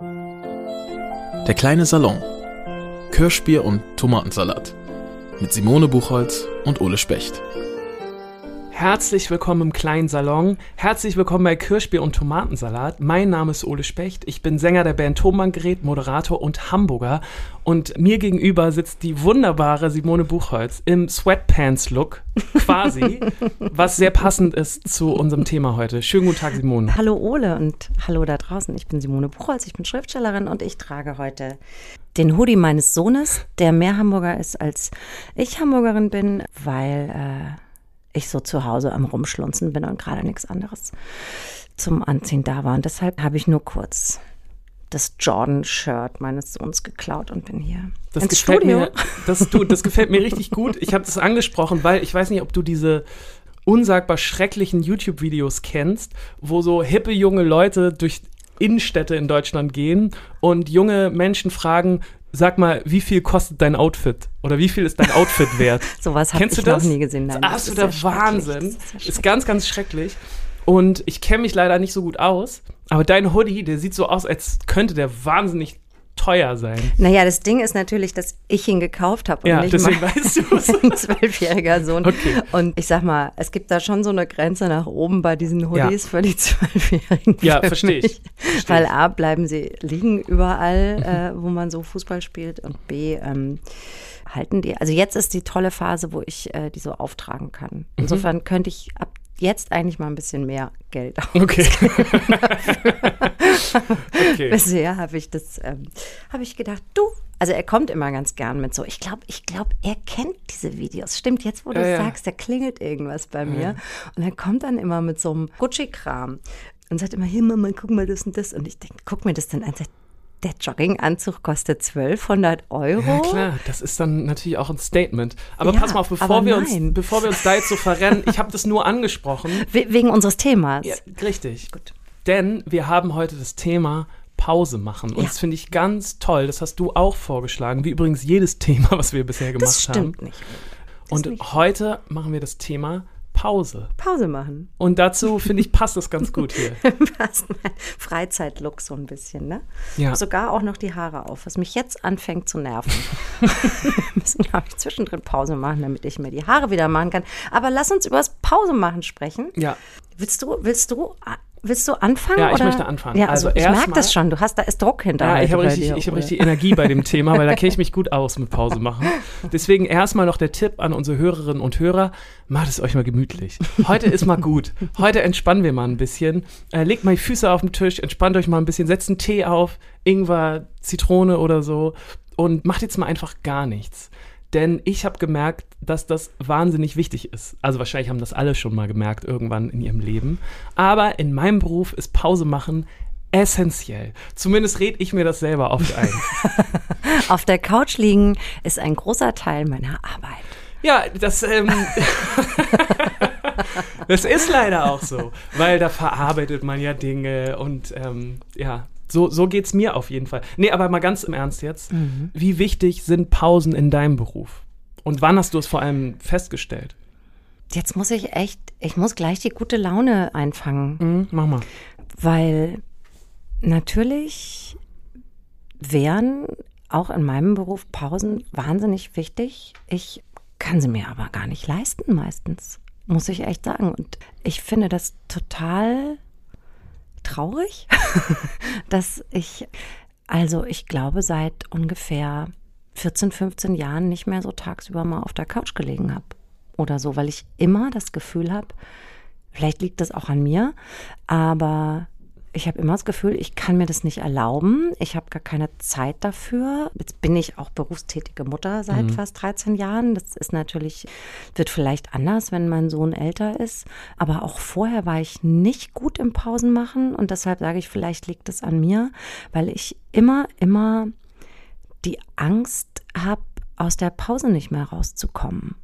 Der kleine Salon. Kirschbier und Tomatensalat. Mit Simone Buchholz und Ole Specht. Herzlich willkommen im kleinen Salon. Herzlich willkommen bei Kirschbier und Tomatensalat. Mein Name ist Ole Specht. Ich bin Sänger der Band Tonbandgerät, Moderator und Hamburger. Und mir gegenüber sitzt die wunderbare Simone Buchholz im Sweatpants-Look, quasi, was sehr passend ist zu unserem Thema heute. Schönen guten Tag, Simone. Hallo Ole und hallo da draußen. Ich bin Simone Buchholz, ich bin Schriftstellerin und ich trage heute den Hoodie meines Sohnes, der mehr Hamburger ist als ich Hamburgerin bin, weil äh, ich so zu Hause am Rumschlunzen bin und gerade nichts anderes zum Anziehen da war. Und deshalb habe ich nur kurz das Jordan-Shirt meines Sohns geklaut und bin hier Das ins gefällt Studio. mir, das, du, das gefällt mir richtig gut. Ich habe das angesprochen, weil ich weiß nicht, ob du diese unsagbar schrecklichen YouTube-Videos kennst, wo so hippe junge Leute durch Innenstädte in Deutschland gehen und junge Menschen fragen, sag mal, wie viel kostet dein Outfit? Oder wie viel ist dein Outfit wert? Sowas habe Kennst ich du noch das? nie gesehen. Nein, Das das ist schrecklich. Wahnsinn. Das Ist, ist ganz, ganz schrecklich. Und ich kenne mich leider nicht so gut aus, aber dein Hoodie, der sieht so aus, als könnte der wahnsinnig teuer sein. Naja, das Ding ist natürlich, dass ich ihn gekauft habe und Ja, nicht deswegen mein weißt du es. ein zwölfjähriger Sohn. Okay. Und ich sag mal, es gibt da schon so eine Grenze nach oben bei diesen Hoodies für die Zwölfjährigen. Ja, verstehe ich. mich. Verstehe Weil. A, bleiben sie liegen überall, äh, wo man so Fußball spielt und B, ähm, halten die. Also jetzt ist die tolle Phase, wo ich äh, die so auftragen kann. Mhm. Insofern könnte ich ab jetzt eigentlich mal ein bisschen mehr Geld ausgeben. Okay. okay. Bisher habe ich das, ähm, habe ich gedacht, du, also er kommt immer ganz gern mit so, ich glaube, ich glaube, er kennt diese Videos. Stimmt, jetzt wo du ja. sagst, da klingelt irgendwas bei mir. Und er kommt dann immer mit so einem Gucci-Kram und sagt immer, hier Mama, guck mal das und das. Und ich denke, guck mir das denn an. Sagt, Der Jogginganzug kostet 1200 Euro. Ja, klar, das ist dann natürlich auch ein Statement. Aber Ja, pass mal auf, bevor wir, uns, bevor wir uns da jetzt so verrennen, ich habe das nur angesprochen. We wegen unseres Themas. Ja, richtig. Gut. Denn wir haben heute das Thema Pause machen. Und Ja. das finde ich ganz toll. Das hast du auch vorgeschlagen, wie übrigens jedes Thema, was wir bisher gemacht Das stimmt haben. nicht. Das Und heute machen wir das Thema Pause. Pause machen. Und dazu, finde ich, passt das ganz gut hier. Passt mein Freizeitlook so ein bisschen, ne? Ja. Sogar auch noch die Haare auf, was mich jetzt anfängt zu nerven. Wir müssen, glaube ich, zwischendrin Pause machen, damit ich mir die Haare wieder machen kann. Aber lass uns über das Pause machen sprechen. Ja, Willst du, willst du, willst du anfangen? Ja, ich oder? möchte anfangen. Ja, also, Also ich merke das schon. Du hast, da ist Druck hinter. Ja, ich habe richtig, dir, ich hab richtig Energie bei dem Thema, weil da kenne ich mich gut aus mit Pause machen. Deswegen erstmal noch der Tipp an unsere Hörerinnen und Hörer, macht es euch mal gemütlich. Heute ist mal gut. Heute entspannen wir mal ein bisschen. Äh, legt mal die Füße auf den Tisch, entspannt euch mal ein bisschen, setzt einen Tee auf, Ingwer, Zitrone oder so und macht jetzt mal einfach gar nichts. Denn ich habe gemerkt, dass das wahnsinnig wichtig ist. Also wahrscheinlich haben das alle schon mal gemerkt irgendwann in ihrem Leben. Aber in meinem Beruf ist Pause machen essentiell. Zumindest red ich mir das selber oft ein. Auf der Couch liegen ist ein großer Teil meiner Arbeit. ja, das, ähm, das ist leider auch so, weil da verarbeitet man ja Dinge und ähm, ja, so, so geht es mir auf jeden Fall. Nee, aber mal ganz im Ernst jetzt. Wie wichtig sind Pausen in deinem Beruf? Und wann hast du es vor allem festgestellt? Jetzt muss ich echt, ich muss gleich die gute Laune einfangen. Hm, mach mal. Weil natürlich wären auch in meinem Beruf Pausen wahnsinnig wichtig. Ich kann sie mir aber gar nicht leisten meistens, muss ich echt sagen. Und ich finde das total traurig, dass ich, also ich glaube, seit ungefähr 14, 15 Jahren nicht mehr so tagsüber mal auf der Couch gelegen habe oder so, weil ich immer das Gefühl habe, vielleicht liegt das auch an mir, aber ich habe immer das Gefühl, ich kann mir das nicht erlauben. Ich habe gar keine Zeit dafür. Jetzt bin ich auch berufstätige Mutter seit fast 13 Jahren. Das ist natürlich, wird vielleicht anders, wenn mein Sohn älter ist. Aber auch vorher war ich nicht gut im Pausen machen. Und deshalb sage ich, vielleicht liegt es an mir, weil ich immer, immer die Angst habe, aus der Pause nicht mehr rauszukommen.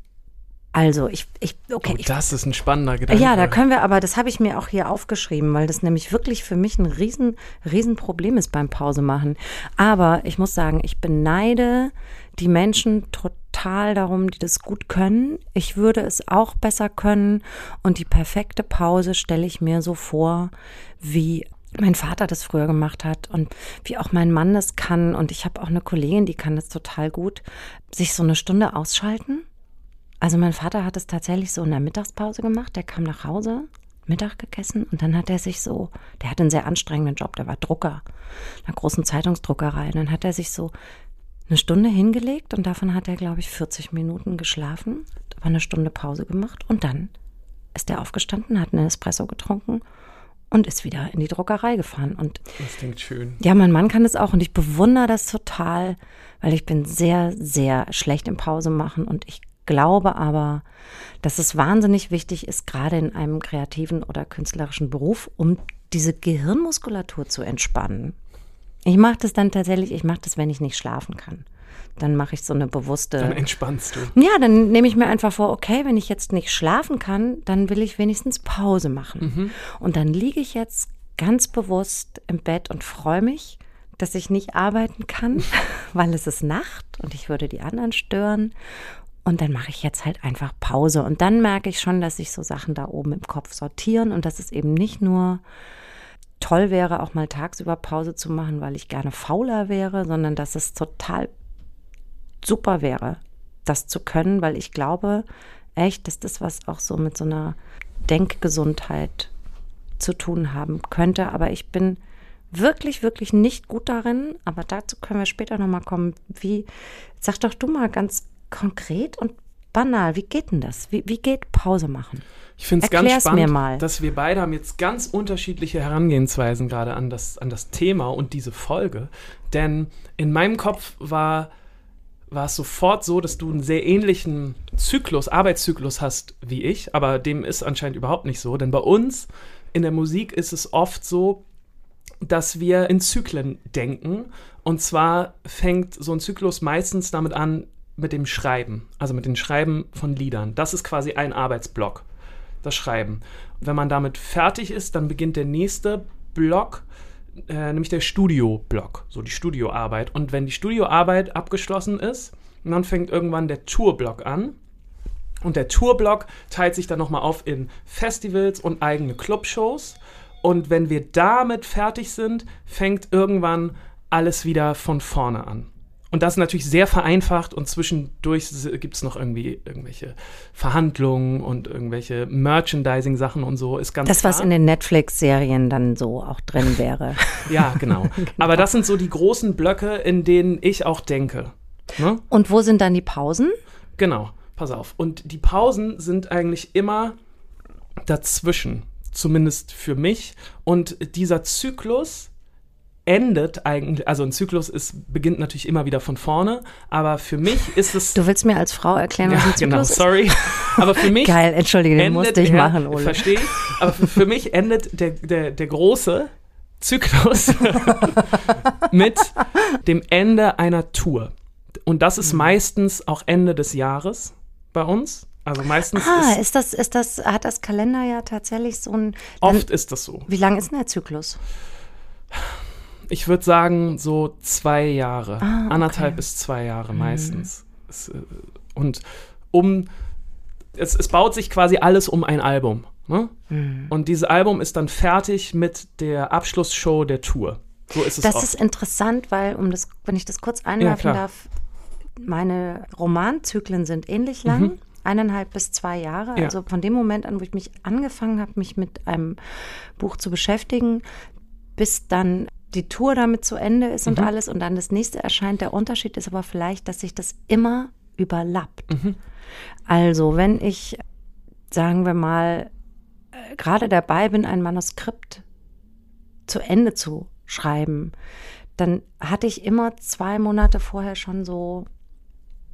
Also, ich, ich okay, Oh, ich das ist ein spannender Gedanke. ja, da können wir aber, das habe ich mir auch hier aufgeschrieben, weil das nämlich wirklich für mich ein riesen, riesen Problem ist beim Pause machen. Aber ich muss sagen, ich beneide die Menschen total darum, die das gut können. Ich würde es auch besser können. Und die perfekte Pause stelle ich mir so vor, wie mein Vater das früher gemacht hat und wie auch mein Mann das kann. Und ich habe auch eine Kollegin, die kann das total gut, sich so eine Stunde ausschalten. Also mein Vater hat es tatsächlich so in der Mittagspause gemacht. Der kam nach Hause, Mittag gegessen und dann hat er sich so, der hatte einen sehr anstrengenden Job, der war Drucker, einer großen Zeitungsdruckerei. Und dann hat er sich so eine Stunde hingelegt und davon hat er, glaube ich, 40 Minuten geschlafen, aber eine Stunde Pause gemacht und dann ist er aufgestanden, hat einen Espresso getrunken und ist wieder in die Druckerei gefahren. Und Das klingt schön. ja, mein Mann kann das auch und ich bewundere das total, weil ich bin sehr, sehr schlecht im Pause machen und ich glaube aber, dass es wahnsinnig wichtig ist, gerade in einem kreativen oder künstlerischen Beruf, um diese Gehirnmuskulatur zu entspannen. Ich mache das dann tatsächlich, ich mache das, wenn ich nicht schlafen kann. Dann mache ich so eine bewusste. Dann entspannst du. Ja, dann nehme ich mir einfach vor, okay, wenn ich jetzt nicht schlafen kann, dann will ich wenigstens Pause machen. Und dann liege ich jetzt ganz bewusst im Bett und freue mich, dass ich nicht arbeiten kann, weil es ist Nacht und ich würde die anderen stören. Und dann mache ich jetzt halt einfach Pause. Und dann merke ich schon, dass sich so Sachen da oben im Kopf sortieren und dass es eben nicht nur toll wäre, auch mal tagsüber Pause zu machen, weil ich gerne fauler wäre, sondern dass es total super wäre, das zu können, weil ich glaube echt, dass das was auch so mit so einer Denkgesundheit zu tun haben könnte. Aber ich bin wirklich, wirklich nicht gut darin. Aber dazu können wir später nochmal kommen. Wie, sag doch du mal ganz konkret und banal, wie geht denn das? Wie, wie geht Pause machen? Ich finde es ganz spannend, mir mal. dass wir beide haben jetzt ganz unterschiedliche Herangehensweisen gerade an das, an das Thema und diese Folge. Denn in meinem Kopf war, war es sofort so, dass du einen sehr ähnlichen Zyklus, Arbeitszyklus hast wie ich, aber dem ist anscheinend überhaupt nicht so. Denn bei uns in der Musik ist es oft so, dass wir in Zyklen denken. Und zwar fängt so ein Zyklus meistens damit an, mit dem Schreiben, also mit dem Schreiben von Liedern. Das ist quasi ein Arbeitsblock, das Schreiben. Wenn man damit fertig ist, dann beginnt der nächste Block, äh, nämlich der Studioblock, so die Studioarbeit. Und wenn die Studioarbeit abgeschlossen ist, dann fängt irgendwann der Tourblock an. Und der Tourblock teilt sich dann nochmal auf in Festivals und eigene Clubshows. Und wenn wir damit fertig sind, fängt irgendwann alles wieder von vorne an. Und das ist natürlich sehr vereinfacht und zwischendurch gibt es noch irgendwie irgendwelche Verhandlungen und irgendwelche Merchandising-Sachen und so. Ist ganz Das, was klar. in den Netflix-Serien dann so auch drin wäre. Ja, genau. Aber das sind so die großen Blöcke, in denen ich auch denke. Ne? Und wo sind dann die Pausen? Genau, pass auf. Und die Pausen sind eigentlich immer dazwischen, zumindest für mich. Und dieser Zyklus endet eigentlich, also ein Zyklus ist, beginnt natürlich immer wieder von vorne, aber für mich ist es. Du willst mir als Frau erklären, was ja, ein Zyklus genau, ist? sorry. Aber für mich. Geil, entschuldige, den musste ich ja, machen, Ole. Verstehe ich. Aber für, für mich endet der, der, der große Zyklus mit dem Ende einer Tour. Und das Mhm. ist meistens auch Ende des Jahres bei uns. Also meistens Ah, ist, ist das, ist das, hat das Kalender ja tatsächlich so ein. Dann, oft ist das so. wie lang ist denn der Zyklus? Ich würde sagen, so zwei Jahre. Ah, okay. Anderthalb bis zwei Jahre Mhm. meistens. Es, äh, und um es, es baut sich quasi alles um ein Album. Ne? Mhm. Und dieses Album ist dann fertig mit der Abschlussshow der Tour. So ist es Das oft. ist interessant, weil, um das, wenn ich das kurz Ja, einwerfen klar. darf, meine Romanzyklen sind ähnlich lang. Eineinhalb bis zwei Jahre. Mhm. Ja. Also von dem Moment an, wo ich mich angefangen habe, mich mit einem Buch zu beschäftigen, bis dann die Tour damit zu Ende ist Mhm. und alles und dann das nächste erscheint. Der Unterschied ist aber vielleicht, dass sich das immer überlappt. Mhm. Also, wenn ich, sagen wir mal, äh, gerade dabei bin, ein Manuskript zu Ende zu schreiben, dann hatte ich immer zwei Monate vorher schon so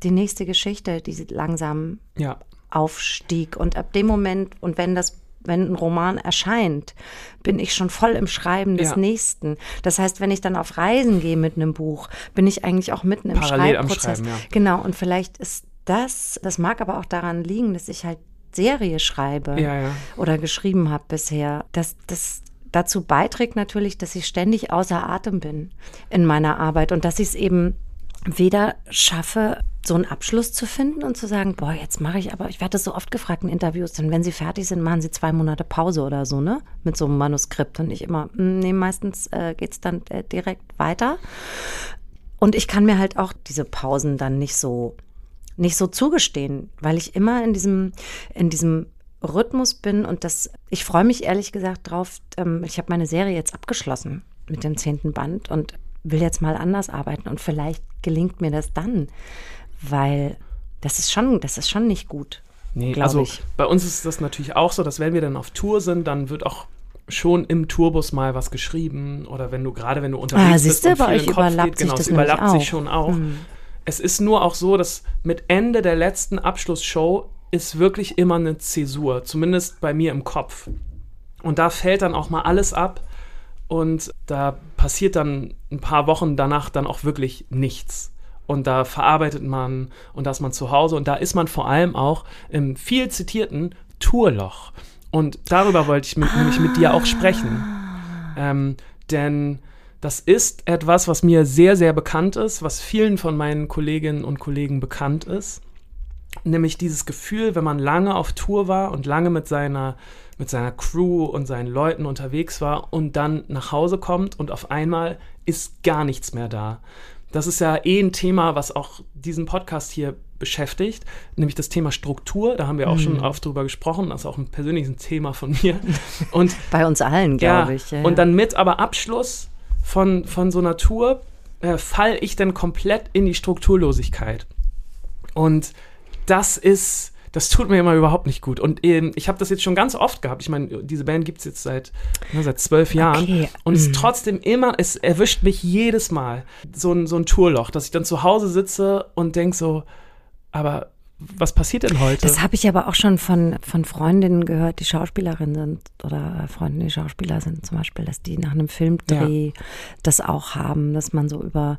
die nächste Geschichte, die langsam ja. aufstieg. Und ab dem Moment, und wenn das, wenn ein Roman erscheint, bin ich schon voll im Schreiben des Ja. nächsten. Das heißt, wenn ich dann auf Reisen gehe mit einem Buch, bin ich eigentlich auch mitten im Parallel am Schreibprozess. Schreiben, ja. Genau, und vielleicht ist das, das mag aber auch daran liegen, dass ich halt Serie schreibe ja. oder geschrieben habe bisher, dass das dazu beiträgt natürlich, dass ich ständig außer Atem bin in meiner Arbeit und dass ich es eben weder schaffe, so einen Abschluss zu finden und zu sagen, boah, jetzt mache ich aber, ich werde das so oft gefragt in Interviews, dann wenn sie fertig sind, machen sie zwei Monate Pause oder so, ne? Mit so einem Manuskript. Und ich immer, hm, nee, meistens äh, geht es dann äh, direkt weiter. Und ich kann mir halt auch diese Pausen dann nicht so, nicht so zugestehen, weil ich immer in diesem, in diesem Rhythmus bin und das, ich freue mich ehrlich gesagt drauf. Ähm, ich habe meine Serie jetzt abgeschlossen mit dem zehnten Band und will jetzt mal anders arbeiten und vielleicht gelingt mir das dann, weil das ist schon, das ist schon nicht gut. Nee, also ich. bei uns ist das natürlich auch so, dass wenn wir dann auf Tour sind, dann wird auch schon im Tourbus mal was geschrieben oder wenn du gerade wenn du unterwegs Ah, siehst bist du, und bei viel euch überlappt geht, sich genau, das es überlappt sich auch. schon auch. Hm. Es ist nur auch so, dass mit Ende der letzten Abschlussshow ist wirklich immer eine Zäsur, zumindest bei mir im Kopf. Und da fällt dann auch mal alles ab und da passiert dann ein paar Wochen danach dann auch wirklich nichts. Und da verarbeitet man und da ist man zu Hause und da ist man vor allem auch im viel zitierten Tourloch. Und darüber wollte ich mit, nämlich mit dir auch sprechen. Ähm, denn das ist etwas, was mir sehr, sehr bekannt ist, was vielen von meinen Kolleginnen und Kollegen bekannt ist. Nämlich dieses Gefühl, wenn man lange auf Tour war und lange mit seiner, mit seiner Crew und seinen Leuten unterwegs war und dann nach Hause kommt und auf einmal ist gar nichts mehr da. Das ist ja eh ein Thema, was auch diesen Podcast hier beschäftigt, nämlich das Thema Struktur. Da haben wir auch schon oft drüber gesprochen. Das ist auch ein persönliches Thema von mir. Und Bei uns allen, glaube ja, ich. Ja, Und dann mit aber Abschluss von, von so einer Tour äh, fall ich dann komplett in die Strukturlosigkeit. Und das ist, das tut mir immer überhaupt nicht gut. Und ähm, ich habe das jetzt schon ganz oft gehabt. Ich meine, diese Band gibt es jetzt seit, ne, seit zwölf Jahren. Okay. Und es ist Mhm. trotzdem immer, es erwischt mich jedes Mal so ein, so ein Tourloch, dass ich dann zu Hause sitze und denke so, aber was passiert denn heute? Das habe ich aber auch schon von, von Freundinnen gehört, die Schauspielerinnen sind oder äh, Freunde, die Schauspieler sind zum Beispiel, dass die nach einem Filmdreh das auch haben, dass man so über,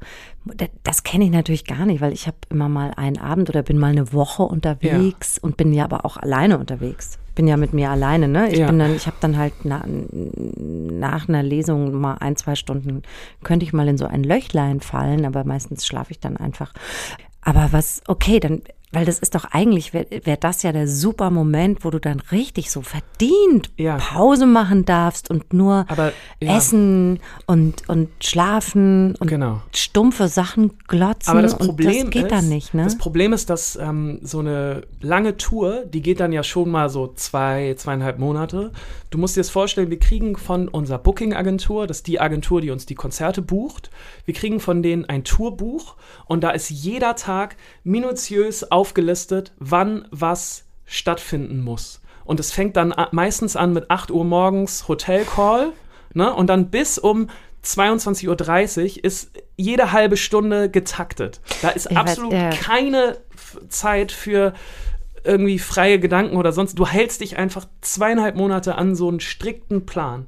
das, kenne ich natürlich gar nicht, weil ich habe immer mal einen Abend oder bin mal eine Woche unterwegs und bin ja aber auch alleine unterwegs. Bin ja mit mir alleine, ne? Ich Ja. bin dann, ich habe dann halt na, nach einer Lesung mal ein, zwei Stunden, könnte ich mal in so ein Löchlein fallen, aber meistens schlafe ich dann einfach. Aber was, okay, dann, weil das ist doch eigentlich, wäre wär das ja der super Moment, wo du dann richtig so verdient Ja. Pause machen darfst und nur Aber, ja. essen und, und schlafen und Genau. stumpfe Sachen glotzen. Aber das Problem das geht ist, dann nicht, ne? das Problem ist, dass ähm, so eine lange Tour, die geht dann ja schon mal so zwei, zweieinhalb Monate. Du musst dir das vorstellen, wir kriegen von unserer Booking-Agentur, das ist die Agentur, die uns die Konzerte bucht, wir kriegen von denen ein Tourbuch und da ist jeder Tag minutiös aufgelistet, wann was stattfinden muss. Und es fängt dann meistens an mit 8 Uhr morgens Hotelcall, ne? Und dann bis um 22.30 Uhr ist jede halbe Stunde getaktet. Da ist Ich weiß, absolut ja. keine Zeit für irgendwie freie Gedanken oder sonst. Du hältst dich einfach zweieinhalb Monate an so einen strikten Plan.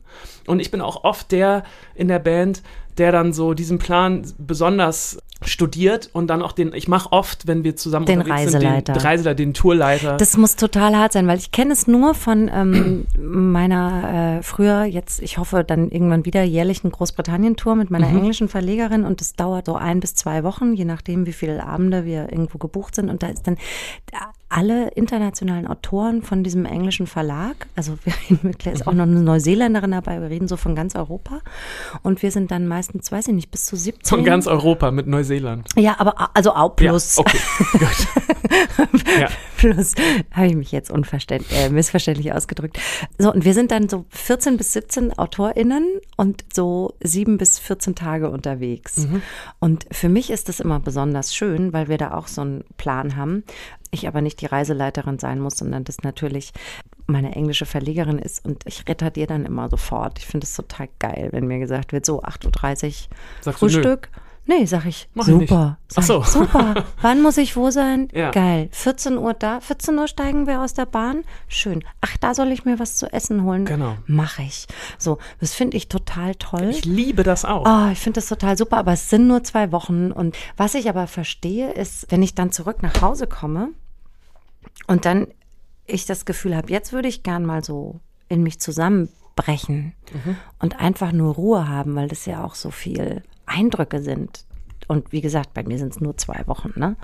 Und ich bin auch oft der in der Band, der dann so diesen Plan besonders studiert und dann auch den, ich mache oft, wenn wir zusammen Den unterwegs sind, Reiseleiter. den Reiseleiter, den Tourleiter. Das muss total hart sein, weil ich kenne es nur von ähm, meiner äh, früher, jetzt, ich hoffe dann irgendwann wieder jährlichen Großbritannien-Tour mit meiner englischen Verlegerin und das dauert so ein bis zwei Wochen, je nachdem, wie viele Abende wir irgendwo gebucht sind. Und da ist dann alle internationalen Autoren von diesem englischen Verlag, also wir reden mit, ist auch noch eine Neuseeländerin dabei, wir reden so von ganz Europa. Und wir sind dann meistens, weiß ich nicht, bis zu 17. von ganz Europa mit Neuseeland. Ja, aber also auch plus. Ja, okay, gut. ja. Plus, habe ich mich jetzt äh, missverständlich ausgedrückt. So, und wir sind dann so 14 bis 17 AutorInnen und so sieben bis 14 Tage unterwegs. Und für mich ist das immer besonders schön, weil wir da auch so einen Plan haben. Ich aber nicht die Reiseleiterin sein muss, sondern das natürlich meine englische Verlegerin ist und ich retardiere dann immer sofort. Ich finde es total geil, wenn mir gesagt wird, so 8.30 Uhr. Frühstück. Nee, sag ich, Mach ich super. Ach Sag so. ich, super. Wann muss ich wo sein? Ja. Geil. 14 Uhr da. 14 Uhr steigen wir aus der Bahn. Schön. Ach, da soll ich mir was zu essen holen. Genau. Mach ich. So, das finde ich total toll. Ich liebe das auch. Oh, ich finde das total super, aber es sind nur zwei Wochen. Und was ich aber verstehe, ist, wenn ich dann zurück nach Hause komme und dann ich das Gefühl habe, jetzt würde ich gern mal so in mich zusammenbrechen und einfach nur Ruhe haben, weil das ja auch so viel Eindrücke sind. Und wie gesagt, bei mir sind es nur zwei Wochen, ne?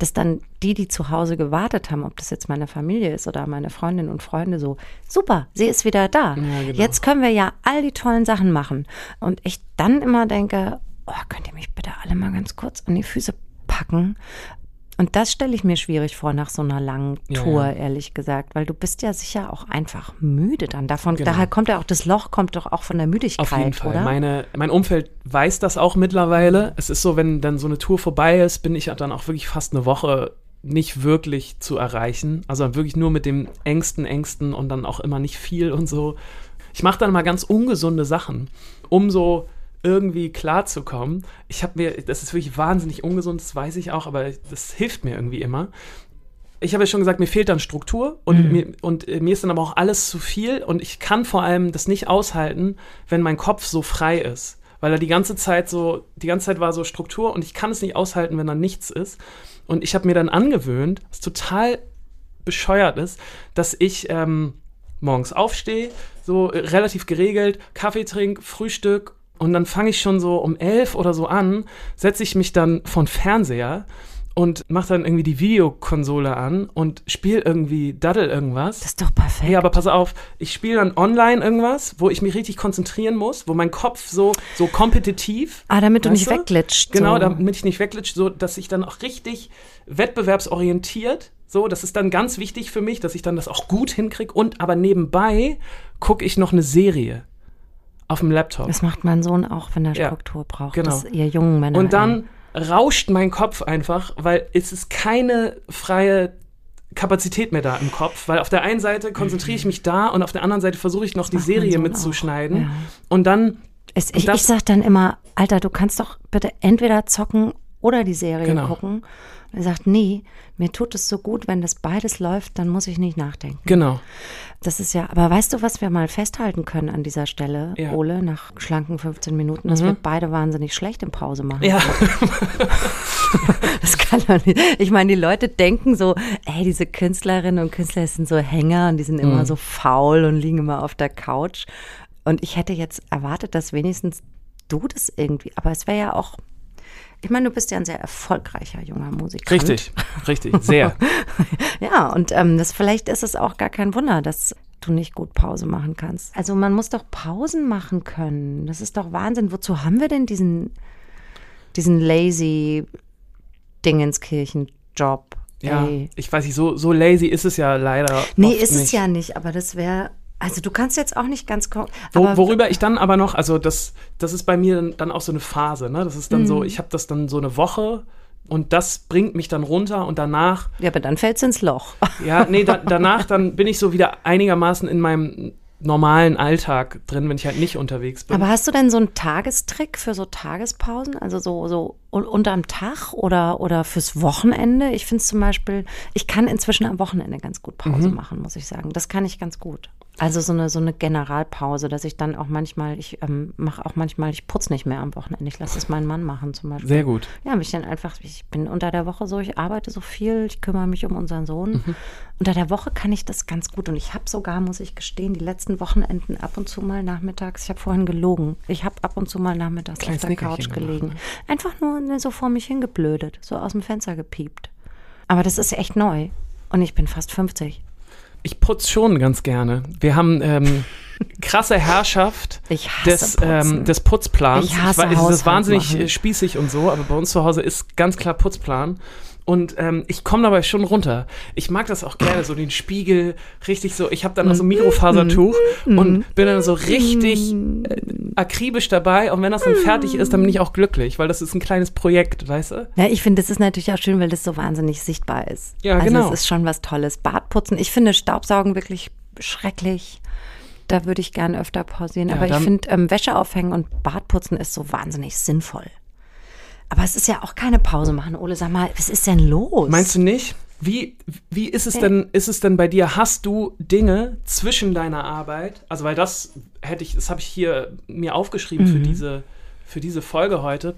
dass dann die, die zu Hause gewartet haben, ob das jetzt meine Familie ist oder meine Freundinnen und Freunde, so, super, sie ist wieder da. Ja, genau. Jetzt können wir ja all die tollen Sachen machen. Und ich dann immer denke, oh, könnt ihr mich bitte alle mal ganz kurz an die Füße packen? Und das stelle ich mir schwierig vor nach so einer langen Ja, Tour, ja. ehrlich gesagt, weil du bist ja sicher auch einfach müde dann davon. Genau. Daher kommt ja auch das Loch, kommt doch auch von der Müdigkeit, Auf jeden Fall. oder? Meine, mein Umfeld weiß das auch mittlerweile. Es ist so, wenn dann so eine Tour vorbei ist, bin ich dann auch wirklich fast eine Woche nicht wirklich zu erreichen. Also wirklich nur mit dem engsten, engsten und dann auch immer nicht viel und so. Ich mache dann mal ganz ungesunde Sachen, um so irgendwie klarzukommen. Ich habe mir, das ist wirklich wahnsinnig ungesund, das weiß ich auch, aber das hilft mir irgendwie immer. Ich habe ja schon gesagt, mir fehlt dann Struktur und, mir, und äh, mir ist dann aber auch alles zu viel und ich kann vor allem das nicht aushalten, wenn mein Kopf so frei ist. Weil er die ganze Zeit so, die ganze Zeit war so Struktur und ich kann es nicht aushalten, wenn da nichts ist. Und ich habe mir dann angewöhnt, was total bescheuert ist, dass ich ähm, morgens aufstehe, so äh, relativ geregelt, Kaffee trinke, Frühstück und dann fange ich schon so um elf oder so an, setze ich mich dann von Fernseher und mache dann irgendwie die Videokonsole an und spiele irgendwie Daddel irgendwas. das ist doch perfekt. Hey, aber pass auf, ich spiele dann online irgendwas, wo ich mich richtig konzentrieren muss, wo mein Kopf so, so kompetitiv. ah, damit du nicht wegglitscht. Genau, so. damit ich nicht wegglitsche, so dass ich dann auch richtig wettbewerbsorientiert, so, das ist dann ganz wichtig für mich, dass ich dann das auch gut hinkriege und aber nebenbei gucke ich noch eine Serie auf dem Laptop. Das macht mein Sohn auch, wenn er Ja, Struktur braucht. genau. Das ihr jungen Männer. Und dann rauscht mein Kopf einfach, weil es ist keine freie Kapazität mehr da im Kopf, weil auf der einen Seite konzentriere ich mich da und auf der anderen Seite versuche ich noch die macht mein Serie mitzuschneiden. ja. Und dann Es, ich, das- ich sag dann immer, Alter, du kannst doch bitte entweder zocken oder die Serie Genau. gucken. Und er sagt, nee, mir tut es so gut, wenn das beides läuft, dann muss ich nicht nachdenken. Genau. Das ist ja, aber weißt du, was wir mal festhalten können an dieser Stelle, Ja. Ole, nach schlanken 15 Minuten, dass wir beide wahnsinnig schlecht in Pause machen. Ja. Das kann doch nicht. Ich meine, die Leute denken so, ey, diese Künstlerinnen und Künstler sind so Hänger und die sind Mhm. immer so faul und liegen immer auf der Couch. Und ich hätte jetzt erwartet, dass wenigstens du das irgendwie, aber es wäre ja auch, ich meine, du bist ja ein sehr erfolgreicher junger Musiker. Richtig, richtig, sehr. Ja, und ähm, das, vielleicht ist es auch gar kein Wunder, dass du nicht gut Pause machen kannst. Also man muss doch Pausen machen können. Das ist doch Wahnsinn. Wozu haben wir denn diesen, diesen lazy Dingenskirchen-Job? Ja, Ey. ich weiß nicht, so, so lazy ist es ja leider. Nee, ist es nicht. ja nicht, aber das wäre, also du kannst jetzt auch nicht ganz Wo, worüber ich dann aber noch, also das, das ist bei mir dann, auch so eine Phase, ne? Das ist dann Mhm. so, ich habe das dann so eine Woche und das bringt mich dann runter und danach, Ja, aber dann fällt's ins Loch. ja, nee, da, danach dann bin ich so wieder einigermaßen in meinem normalen Alltag drin, wenn ich halt nicht unterwegs bin. Aber hast du denn so einen Tagestrick für so Tagespausen? Also so, so unterm Tag oder, oder fürs Wochenende? Ich finde es zum Beispiel, ich kann inzwischen am Wochenende ganz gut Pause Mhm. machen, muss ich sagen. Das kann ich ganz gut. Also so eine, so eine Generalpause, dass ich dann auch manchmal, ich ähm, mache auch manchmal, ich putze nicht mehr am Wochenende. Ich lasse es meinen Mann machen zum Beispiel. Sehr gut. Ja, mich dann einfach, ich bin unter der Woche so, ich arbeite so viel, ich kümmere mich um unseren Sohn. Mhm. Unter der Woche kann ich das ganz gut und ich habe sogar, muss ich gestehen, die letzten Wochenenden ab und zu mal nachmittags, ich habe vorhin gelogen, ich habe ab und zu mal nachmittags Kleines auf der Couch Nickerchen gemacht, gelegen. ne? Einfach nur ne, so vor mich hingeblödet, so aus dem Fenster gepiept. Aber das ist echt neu und ich bin fast 50. Ich putze schon ganz gerne. Wir haben ähm, krasse Herrschaft Ich hasse des, ähm, des Putzplans. Ich hasse weiß, das ist wahnsinnig machen. spießig und so, aber bei uns zu Hause ist ganz klar Putzplan. Und ähm, ich komme dabei schon runter. Ich mag das auch gerne, so den Spiegel, richtig so. Ich habe dann noch so ein Mikrofasertuch und bin dann so richtig äh, akribisch dabei. Und wenn das dann fertig ist, dann bin ich auch glücklich, weil das ist ein kleines Projekt, weißt du? Ja, ich finde, das ist natürlich auch schön, weil das so wahnsinnig sichtbar ist. Ja, also genau. es ist schon was Tolles. Bartputzen, ich finde Staubsaugen wirklich schrecklich. Da würde ich gern öfter pausieren. Ja, Aber ich finde, ähm, Wäsche aufhängen und Bartputzen ist so wahnsinnig sinnvoll. Aber es ist ja auch keine Pause machen. Ole, sag mal, was ist denn los? Meinst du nicht? Wie, wie ist es denn, ist es denn bei dir? Hast du Dinge zwischen deiner Arbeit? Also, weil das hätte ich, das habe ich hier mir aufgeschrieben Mhm. für diese, für diese Folge heute.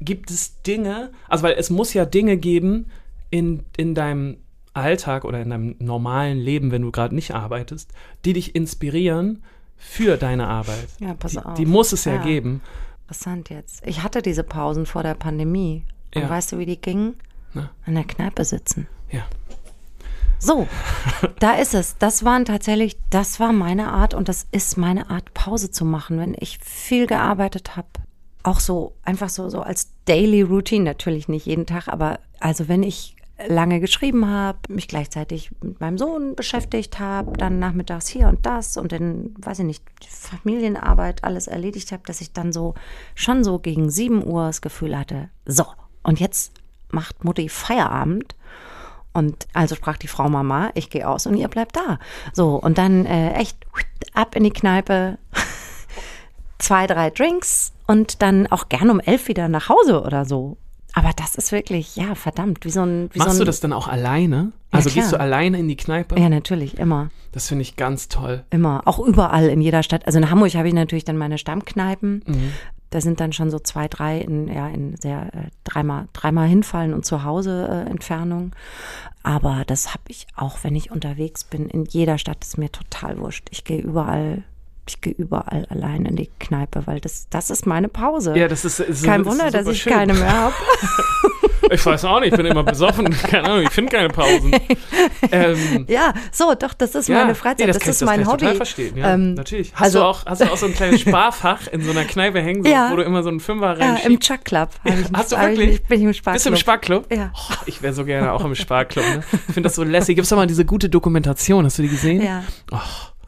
Gibt es Dinge, also weil es muss ja Dinge geben in, in deinem Alltag oder in deinem normalen Leben, wenn du gerade nicht arbeitest, die dich inspirieren für deine Arbeit. Ja, pass die, auf. die muss es ja, Ja. geben. Interessant jetzt. Ich hatte diese Pausen vor der Pandemie. Und Ja. weißt du, wie die gingen? Ne? In der Kneipe sitzen. Ja. So, da ist es. Das waren tatsächlich, das war meine Art und das ist meine Art, Pause zu machen, wenn ich viel gearbeitet habe. Auch so, einfach so, so als Daily Routine, natürlich nicht jeden Tag, aber also wenn ich lange geschrieben habe, mich gleichzeitig mit meinem Sohn beschäftigt habe, dann nachmittags hier und das und dann, weiß ich nicht, Familienarbeit alles erledigt habe, dass ich dann so schon so gegen 7 Uhr das Gefühl hatte, so, und jetzt macht Mutti Feierabend. Und also sprach die Frau Mama, ich gehe aus und ihr bleibt da. So, und dann äh, echt ab in die Kneipe, zwei, drei Drinks und dann auch gern um elf wieder nach Hause oder so. Aber das ist wirklich, ja, verdammt, wie so ein. Wie Machst so ein, du das dann auch alleine? Also klar. gehst du alleine in die Kneipe? Ja, natürlich, immer. Das finde ich ganz toll. Immer. Auch überall in jeder Stadt. Also in Hamburg habe ich natürlich dann meine Stammkneipen. Mhm. Da sind dann schon so zwei, drei in, ja, in sehr äh, dreimal, dreimal hinfallen und zu Hause äh, Entfernung. Aber das habe ich auch, wenn ich unterwegs bin, in jeder Stadt ist mir total wurscht. Ich gehe überall, ich gehe überall allein in die Kneipe, weil das, das ist meine Pause. Ja, das ist, ist Kein ist Wunder, dass ich schön. keine mehr habe. Ich weiß auch nicht, ich bin immer besoffen. Keine Ahnung, ich finde keine Pausen. ähm, Ja, so, doch, das ist ja, meine Freizeit, nee, das, kann, ist das mein kann ich Hobby. total verstehen, ja, Ähm, natürlich. Hast, also- du auch, hast du auch so ein kleines Sparfach in so einer Kneipe hängen, so, Ja. wo du immer so einen Fünfer Ja, reinschiebst? im Chuck Club. hab ich, Hast du wirklich? Ich, bin ich im Sparklub. Bist du im Sparklub? Ja. Oh, ich wäre so gerne auch im Sparklub. Ne? Ich finde das so lässig. Gibt's doch mal diese gute Dokumentation. Hast du die gesehen? Ja, Oh,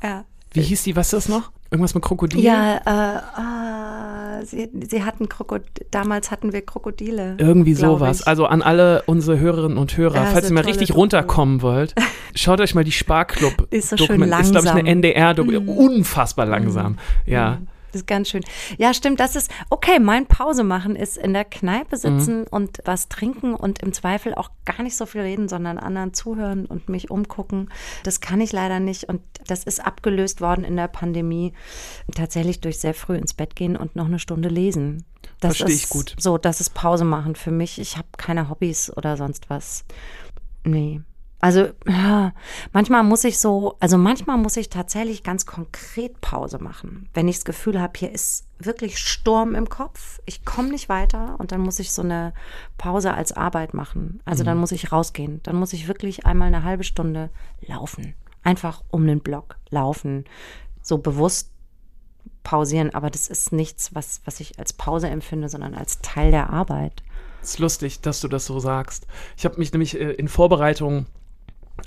ja. Wie hieß die? Was ist das noch? Irgendwas mit Krokodil? Ja, äh, ah, sie, sie hatten Krokodile, damals hatten wir Krokodile. Irgendwie sowas. ich. Also an alle unsere Hörerinnen und Hörer, Ja, falls ihr mal richtig Doku. runterkommen wollt, schaut euch mal die Sparklub. Die ist so schön Dokument- Ist, glaube ich, eine langsam. Mhm. NDR-Doku. Unfassbar langsam. Ja. Das ist ganz schön. Ja, stimmt, das ist, okay, mein Pause machen ist in der Kneipe Mhm. sitzen und was trinken und im Zweifel auch gar nicht so viel reden, sondern anderen zuhören und mich umgucken. Das kann ich leider nicht und das ist abgelöst worden in der Pandemie. Tatsächlich durch sehr früh ins Bett gehen und noch eine Stunde lesen. Das Versteh ist ich gut. So, das ist Pause machen für mich. Ich habe keine Hobbys oder sonst was. Nee. Also manchmal muss ich so, also manchmal muss ich tatsächlich ganz konkret Pause machen, wenn ich das Gefühl habe, hier ist wirklich Sturm im Kopf, ich komme nicht weiter und dann muss ich so eine Pause als Arbeit machen. Also dann muss ich rausgehen, dann muss ich wirklich einmal eine halbe Stunde laufen, einfach um den Block laufen, so bewusst pausieren, aber das ist nichts, was, was ich als Pause empfinde, sondern als Teil der Arbeit. Ist lustig, dass du das so sagst. Ich habe mich nämlich äh, in Vorbereitung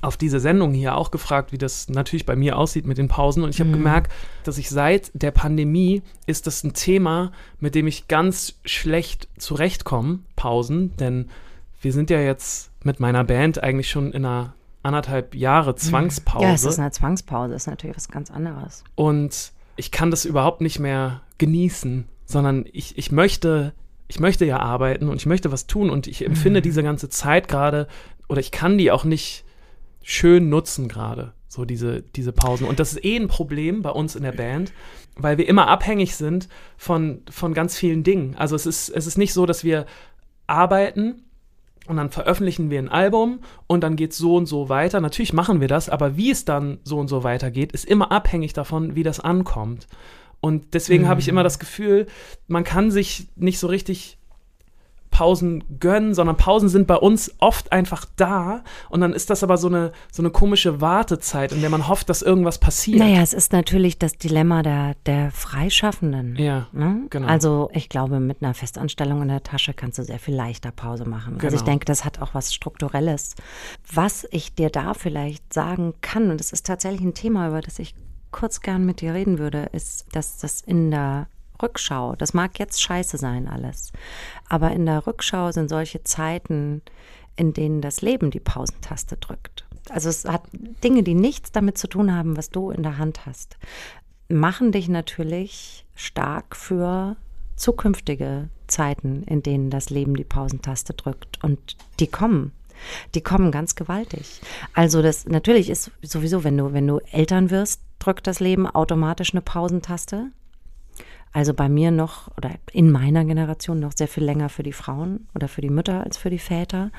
auf diese Sendung hier auch gefragt, wie das natürlich bei mir aussieht mit den Pausen. Und ich habe gemerkt, dass ich seit der Pandemie ist das ein Thema, mit dem ich ganz schlecht zurechtkomme, Pausen. Denn wir sind ja jetzt mit meiner Band eigentlich schon in einer anderthalb Jahre Zwangspause. Ja, es ist eine Zwangspause, ist natürlich was ganz anderes. und ich kann das überhaupt nicht mehr genießen, sondern ich, ich möchte, ich möchte ja arbeiten und ich möchte was tun und ich empfinde diese ganze Zeit gerade oder ich kann die auch nicht schön nutzen gerade, so diese, diese Pausen. Und das ist eh ein Problem bei uns in der Band, weil wir immer abhängig sind von, von ganz vielen Dingen. Also es ist, es ist nicht so, dass wir arbeiten und dann veröffentlichen wir ein Album und dann geht es so und so weiter. Natürlich machen wir das, aber wie es dann so und so weitergeht, ist immer abhängig davon, wie das ankommt. Und deswegen habe ich immer das Gefühl, man kann sich nicht so richtig Pausen gönnen, sondern Pausen sind bei uns oft einfach da und dann ist das aber so eine, so eine komische Wartezeit, in der man hofft, dass irgendwas passiert. Naja, es ist natürlich das Dilemma der, der Freischaffenden. Ja, Ne? genau. Also ich glaube, mit einer Festanstellung in der Tasche kannst du sehr viel leichter Pause machen. Also ich Genau. denke, das hat auch was Strukturelles. Was ich dir da vielleicht sagen kann, und das ist tatsächlich ein Thema, über das ich kurz gern mit dir reden würde, ist, dass das in der Rückschau, das mag jetzt scheiße sein alles, aber in der Rückschau sind solche Zeiten, in denen das Leben die Pausentaste drückt. Also es hat Dinge, die nichts damit zu tun haben, was du in der Hand hast, machen dich natürlich stark für zukünftige Zeiten, in denen das Leben die Pausentaste drückt. Und die kommen. Die kommen ganz gewaltig. Also das natürlich ist sowieso, wenn du, wenn du Eltern wirst, drückt das Leben automatisch eine Pausentaste. Also bei mir noch oder in meiner Generation noch sehr viel länger für die Frauen oder für die Mütter als für die Väter.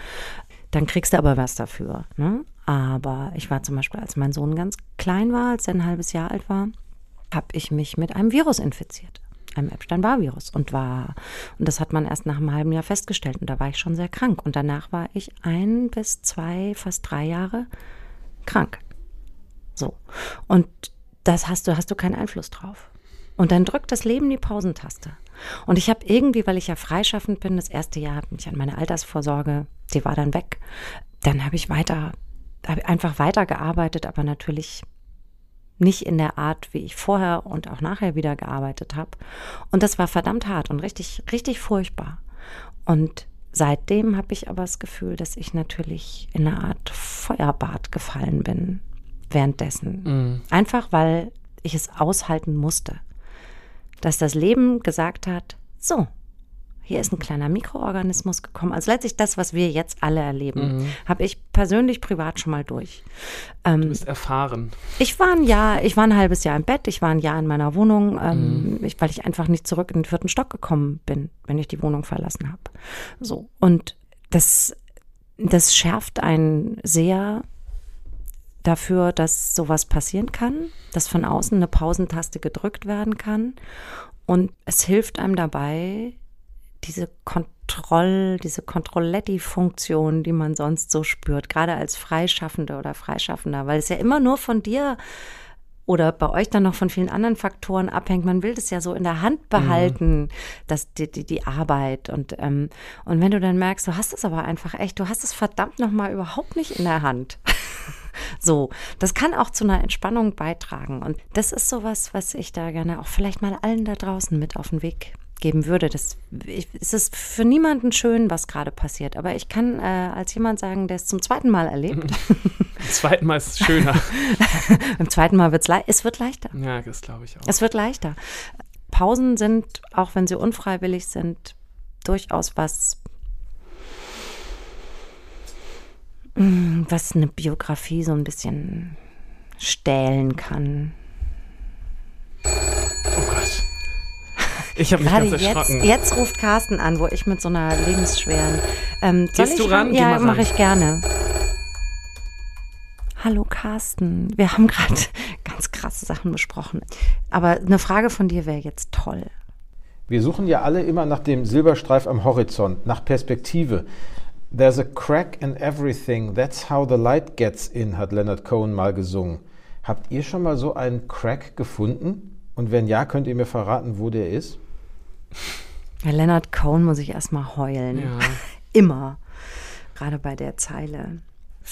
Dann kriegst du aber was dafür. Ne? Aber ich war zum Beispiel, als mein Sohn ganz klein war, als er ein halbes Jahr alt war, habe ich mich mit einem Virus infiziert. einem Epstein-Barr-Virus und war, und das hat man erst nach einem halben Jahr festgestellt und da war ich schon sehr krank und danach war ich ein bis zwei, fast drei Jahre krank. So. Und das hast du, hast du keinen Einfluss drauf. Und dann drückt das Leben die Pausentaste. Und ich habe irgendwie, weil ich ja freischaffend bin, das erste Jahr habe mich an meine Altersvorsorge, die war dann weg. Dann habe ich weiter, habe einfach weitergearbeitet, aber natürlich nicht in der Art, wie ich vorher und auch nachher wieder gearbeitet habe. Und das war verdammt hart und richtig, richtig furchtbar. Und seitdem habe ich aber das Gefühl, dass ich natürlich in eine Art Feuerbad gefallen bin währenddessen. Mhm. Einfach weil ich es aushalten musste. Dass das Leben gesagt hat, so, hier ist ein kleiner Mikroorganismus gekommen. Also letztlich das, was wir jetzt alle erleben, mhm. habe ich persönlich privat schon mal durch. Ähm, du bist erfahren. Ich war ein Jahr, ich war ein halbes Jahr im Bett, ich war ein Jahr in meiner Wohnung, ähm, mhm. ich, weil ich einfach nicht zurück in den vierten Stock gekommen bin, wenn ich die Wohnung verlassen habe. So und das, das schärft einen sehr dafür, dass sowas passieren kann, dass von außen eine Pausentaste gedrückt werden kann. Und es hilft einem dabei, diese Kontroll, diese Kontrolletti-Funktion, die man sonst so spürt, gerade als Freischaffende oder Freischaffender, weil es ja immer nur von dir oder bei euch dann noch von vielen anderen Faktoren abhängt. Man will das ja so in der Hand behalten, mhm. dass die, die, die Arbeit und ähm, und wenn du dann merkst, du hast es aber einfach echt, du hast es verdammt noch mal überhaupt nicht in der Hand. so, das kann auch zu einer Entspannung beitragen und das ist sowas, was ich da gerne auch vielleicht mal allen da draußen mit auf den Weg geben würde. Das, ich, es ist für niemanden schön, was gerade passiert. Aber ich kann äh, als jemand sagen, der es zum zweiten Mal erlebt. Beim zweiten Mal ist es schöner. Beim zweiten Mal wird es le es wird leichter. Ja, das glaube ich auch. Es wird leichter. Pausen sind, auch wenn sie unfreiwillig sind, durchaus was, mm, was eine Biografie so ein bisschen stählen kann. Ich habe mich Warte, ganz erschrocken. Jetzt, jetzt, ruft Carsten an, wo ich mit so einer lebensschweren. Ähm, Gehst du ran? Ja, mache ich gerne. Hallo Carsten, wir haben gerade ganz krasse Sachen besprochen. Aber eine Frage von dir wäre jetzt toll. Wir suchen ja alle immer nach dem Silberstreif am Horizont, nach Perspektive. There's a crack in everything, that's how the light gets in, hat Leonard Cohen mal gesungen. Habt ihr schon mal so einen Crack gefunden? Und wenn ja, könnt ihr mir verraten, wo der ist? Bei Leonard Cohen muss ich erstmal heulen. Ja. Immer. Gerade bei der Zeile.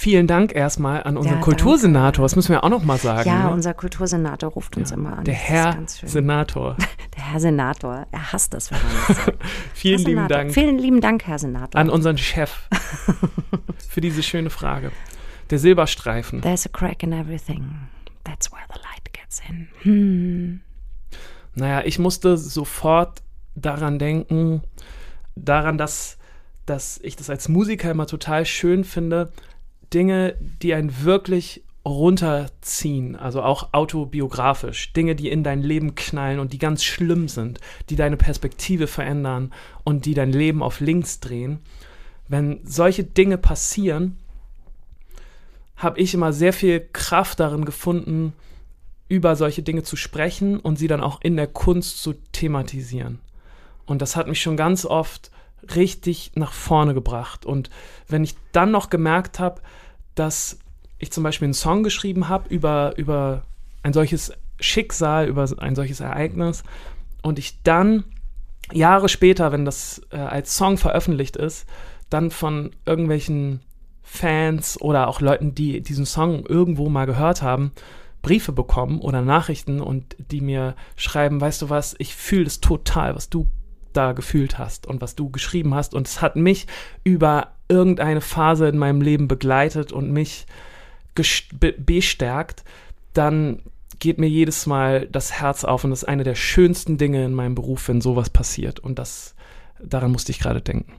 Vielen Dank erstmal an unseren ja, Kultursenator, das müssen wir auch noch mal sagen. Ja, ne? unser Kultursenator ruft uns ja, immer an. Der Herr Senator. Der Herr Senator, er hasst das, wenn man das sagt. Vielen Herr lieben Senator. Dank. Vielen lieben Dank, Herr Senator. An unseren Chef für diese schöne Frage. Der Silberstreifen. There's a crack in everything. That's where the light gets in. Hm. Naja, ich musste sofort daran denken, daran, dass, dass ich das als Musiker immer total schön finde, Dinge, die einen wirklich runterziehen, also auch autobiografisch, Dinge, die in dein Leben knallen und die ganz schlimm sind, die deine Perspektive verändern und die dein Leben auf links drehen. Wenn solche Dinge passieren, habe ich immer sehr viel Kraft darin gefunden, über solche Dinge zu sprechen und sie dann auch in der Kunst zu thematisieren. Und das hat mich schon ganz oft richtig nach vorne gebracht. Und wenn ich dann noch gemerkt habe, dass ich zum Beispiel einen Song geschrieben habe über, über ein solches Schicksal, über ein solches Ereignis und ich dann Jahre später, wenn das äh, als Song veröffentlicht ist, dann von irgendwelchen Fans oder auch Leuten, die diesen Song irgendwo mal gehört haben, Briefe bekommen oder Nachrichten und die mir schreiben, weißt du was, ich fühle es total, was du da gefühlt hast und was du geschrieben hast und es hat mich über irgendeine Phase in meinem Leben begleitet und mich bestärkt, dann geht mir jedes Mal das Herz auf und das ist eine der schönsten Dinge in meinem Beruf, wenn sowas passiert und das daran musste ich gerade denken.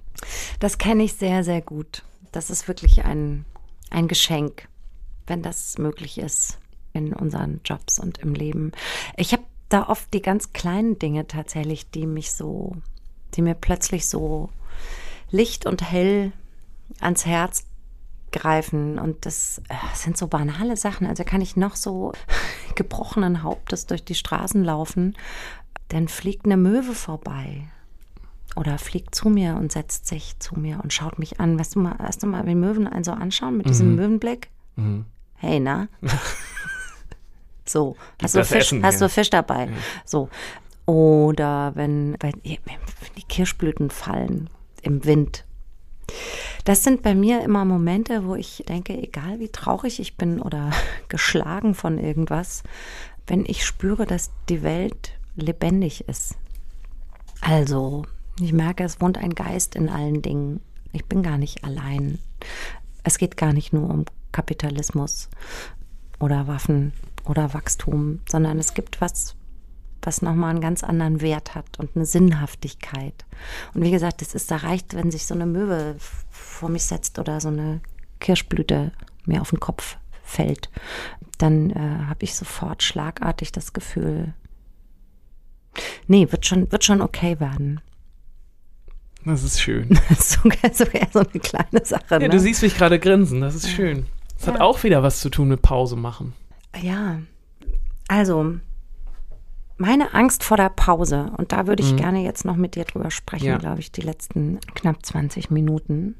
Das kenne ich sehr sehr gut. Das ist wirklich ein ein Geschenk, wenn das möglich ist in unseren Jobs und im Leben. Ich habe da oft die ganz kleinen Dinge tatsächlich, die mich so, die mir plötzlich so licht und hell ans Herz greifen und das äh, sind so banale Sachen. Also kann ich noch so, gebrochenen Hauptes durch die Straßen laufen, dann fliegt eine Möwe vorbei. Oder fliegt zu mir und setzt sich zu mir und schaut mich an. Weißt du mal, du mal, wenn Möwen einen so anschauen mit diesem Möwenblick? Hey, na? so, hast du, Fisch, Essen hast her. du Fisch dabei? So. Oder wenn wenn die Kirschblüten fallen im Wind. Das sind bei mir immer Momente, wo ich denke, egal wie traurig ich bin oder geschlagen von irgendwas, wenn ich spüre, dass die Welt lebendig ist. Also, ich merke, es wohnt ein Geist in allen Dingen. Ich bin gar nicht allein. Es geht gar nicht nur um Kapitalismus oder Waffen oder Wachstum, sondern es gibt was, was nochmal einen ganz anderen Wert hat und eine Sinnhaftigkeit. Und wie gesagt, es ist da reicht, wenn sich so eine Möwe vor mich setzt oder so eine Kirschblüte mir auf den Kopf fällt, dann äh, habe ich sofort schlagartig das Gefühl, nee, wird schon, wird schon okay werden. Das ist schön. Das ist sogar, sogar so eine kleine Sache. Ja, ne? du siehst mich gerade grinsen, das ist schön. Das hat Ja. auch wieder was zu tun mit Pause machen. Ja, also meine Angst vor der Pause, und da würde ich gerne jetzt noch mit dir drüber sprechen, Mhm. Ja. glaube ich, die letzten knapp 20 Minuten.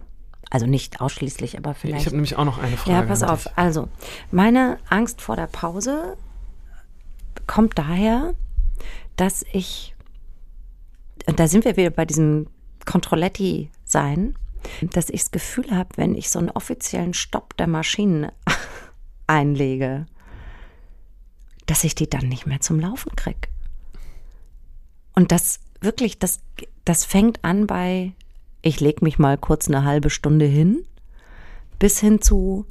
Also nicht ausschließlich, aber Ich vielleicht. habe nämlich auch noch eine Frage. ja, pass auf. dich. Also, meine Angst vor der Pause kommt daher, dass ich, und da sind wir wieder bei diesem Controletti-Sein, dass ich das Gefühl habe, wenn ich so einen offiziellen Stopp der Maschinen einlege, dass ich die dann nicht mehr zum Laufen kriege. Und das wirklich, das, das fängt an bei, ich lege mich mal kurz eine halbe Stunde hin, bis hin zu,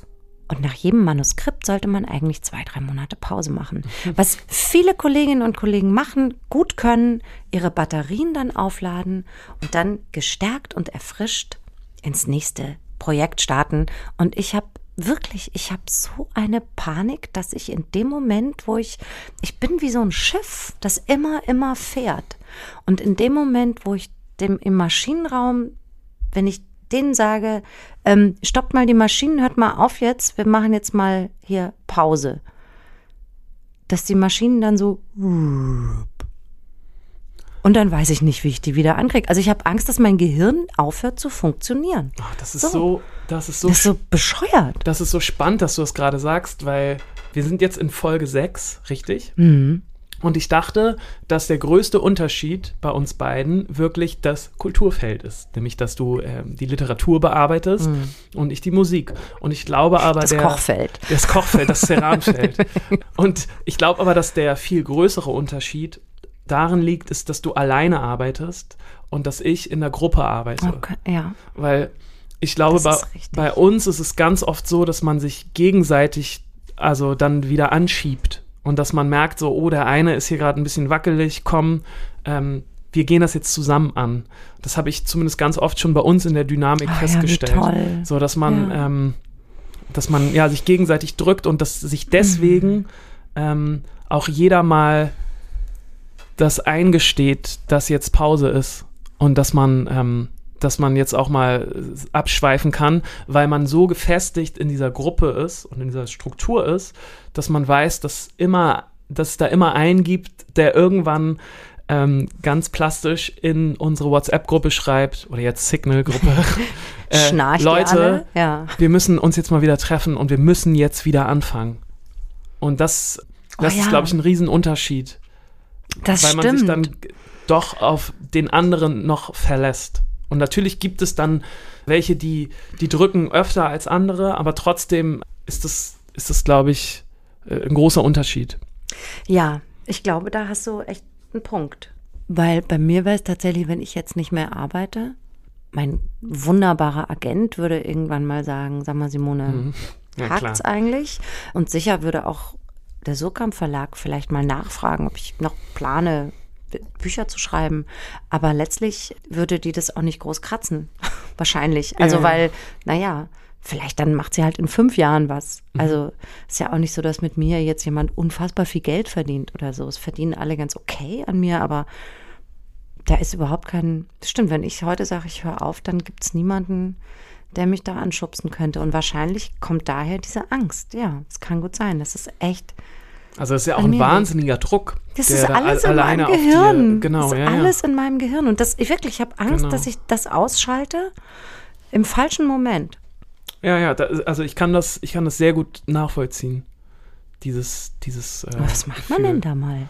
und nach jedem Manuskript sollte man eigentlich zwei, drei Monate Pause machen. Was viele Kolleginnen und Kollegen machen, gut können, ihre Batterien dann aufladen und dann gestärkt und erfrischt ins nächste Projekt starten. Und ich habe wirklich, ich habe so eine Panik, dass ich in dem Moment, wo ich, ich bin wie so ein Schiff, das immer, immer fährt. Und in dem Moment, wo ich dem im Maschinenraum, wenn ich denen sage, ähm, stoppt mal die Maschinen, hört mal auf jetzt, wir machen jetzt mal hier Pause. Dass die Maschinen dann so und dann weiß ich nicht, wie ich die wieder ankriege. Also ich habe Angst, dass mein Gehirn aufhört zu funktionieren. Ach, das ist So. so, das ist so, Das ist so bescheuert. das ist so spannend, dass du das gerade sagst, weil wir sind jetzt in Folge 6, richtig? Mhm. Und ich dachte, dass der größte Unterschied bei uns beiden wirklich das Kulturfeld ist. Nämlich, dass du ähm, die Literatur bearbeitest und ich die Musik. Und ich glaube aber, Mhm. Das der. Kochfeld. Das Kochfeld, das Ceranfeld. und ich glaube aber, dass der viel größere Unterschied darin liegt, ist, dass du alleine arbeitest und dass ich in der Gruppe arbeite. Okay, ja. Weil ich glaube, bei, bei uns ist es ganz oft so, dass man sich gegenseitig also dann wieder anschiebt und dass man merkt, so, oh, der eine ist hier gerade ein bisschen wackelig, komm, ähm, wir gehen das jetzt zusammen an. Das habe ich zumindest ganz oft schon bei uns in der Dynamik ja, wie festgestellt. toll. So, dass man, Ja. ähm, dass man ja sich gegenseitig drückt und dass sich deswegen Mhm. ähm, auch jeder mal das eingesteht, dass jetzt Pause ist und dass man, ähm, dass man jetzt auch mal abschweifen kann, weil man so gefestigt in dieser Gruppe ist und in dieser Struktur ist, dass man weiß, dass immer, dass es da immer einen gibt, der irgendwann ähm, ganz plastisch in unsere WhatsApp-Gruppe schreibt oder jetzt Signal-Gruppe. äh, Leute? Ja. wir müssen uns jetzt mal wieder treffen und wir müssen jetzt wieder anfangen. Und das, das Oh ja. ist, glaube ich, ein Riesenunterschied Das weil man sich stimmt. dann doch auf den anderen noch verlässt. Und natürlich gibt es dann welche, die, die drücken öfter als andere, aber trotzdem ist das, ist das glaube ich, äh, ein großer Unterschied. Ja, ich glaube, da hast du echt einen Punkt. Weil bei mir wäre es tatsächlich, wenn ich jetzt nicht mehr arbeite, mein wunderbarer Agent würde irgendwann mal sagen, sag mal Simone, Mhm. Ja, hakt's eigentlich? Und sicher würde auch der Surkamp Verlag vielleicht mal nachfragen, ob ich noch plane, Bücher zu schreiben. Aber letztlich würde die das auch nicht groß kratzen. Wahrscheinlich. Also Ja. weil, naja, vielleicht dann macht sie halt in fünf Jahren was. Mhm. Also ist ja auch nicht so, dass mit mir jetzt jemand unfassbar viel Geld verdient oder so. Es verdienen alle ganz okay an mir, aber da ist überhaupt kein. Stimmt, wenn ich heute sage, ich höre auf, dann gibt es niemanden, der mich da anschubsen könnte. Und wahrscheinlich kommt daher diese Angst. Ja, es kann gut sein. Das ist echt. Also das ist ja auch ein wahnsinniger Druck. Das ist da alles al- in alleine meinem Gehirn. Genau, das ist ja, alles in meinem Gehirn. Und das, ich wirklich, ich habe Angst, Genau. dass ich das ausschalte im falschen Moment. ja. Ja, ja, da, also ich kann das, ich kann das sehr gut nachvollziehen. Dieses, dieses. Äh, was macht man Gefühl. denn da mal?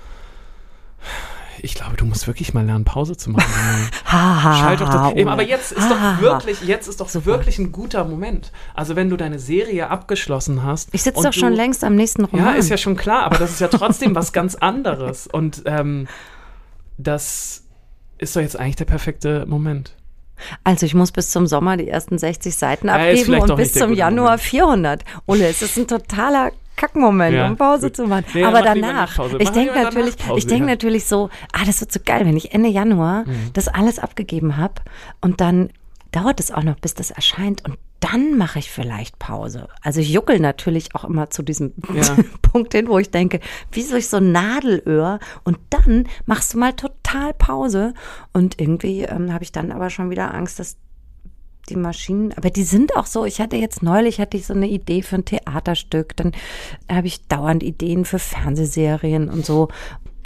Ich glaube, du musst wirklich mal lernen, Pause zu machen. Ha, ha, Schalt doch das. Eben, Ole. aber jetzt ist doch wirklich, jetzt ist doch Super. wirklich ein guter Moment. Also wenn du deine Serie abgeschlossen hast. Ich sitze doch schon du- längst am nächsten Roman. Ja, ist ja schon klar, aber das ist ja trotzdem was ganz anderes. Und ähm, das ist doch jetzt eigentlich der perfekte Moment. Also ich muss bis zum Sommer die ersten 60 Seiten Ja, abgeben vielleicht und bis zum Januar Moment. 400. Ole, es ist ein totaler Kackmoment, Ja, um Pause gut. zu machen. Nee, Aber mach danach, ich denke natürlich, Pause, ich denke ja. natürlich so, ah, das wird so geil, wenn ich Ende Januar Mhm. das alles abgegeben habe und dann dauert es auch noch, bis das erscheint und dann mache ich vielleicht Pause. Also ich juckel natürlich auch immer zu diesem Ja. Punkt hin, wo ich denke, wie durch so ein Nadelöhr und dann machst du mal total Pause und irgendwie ähm, habe ich dann aber schon wieder Angst, dass die Maschinen, aber die sind auch so, ich hatte jetzt neulich, hatte ich so eine Idee für ein Theaterstück, dann habe ich dauernd Ideen für Fernsehserien und so.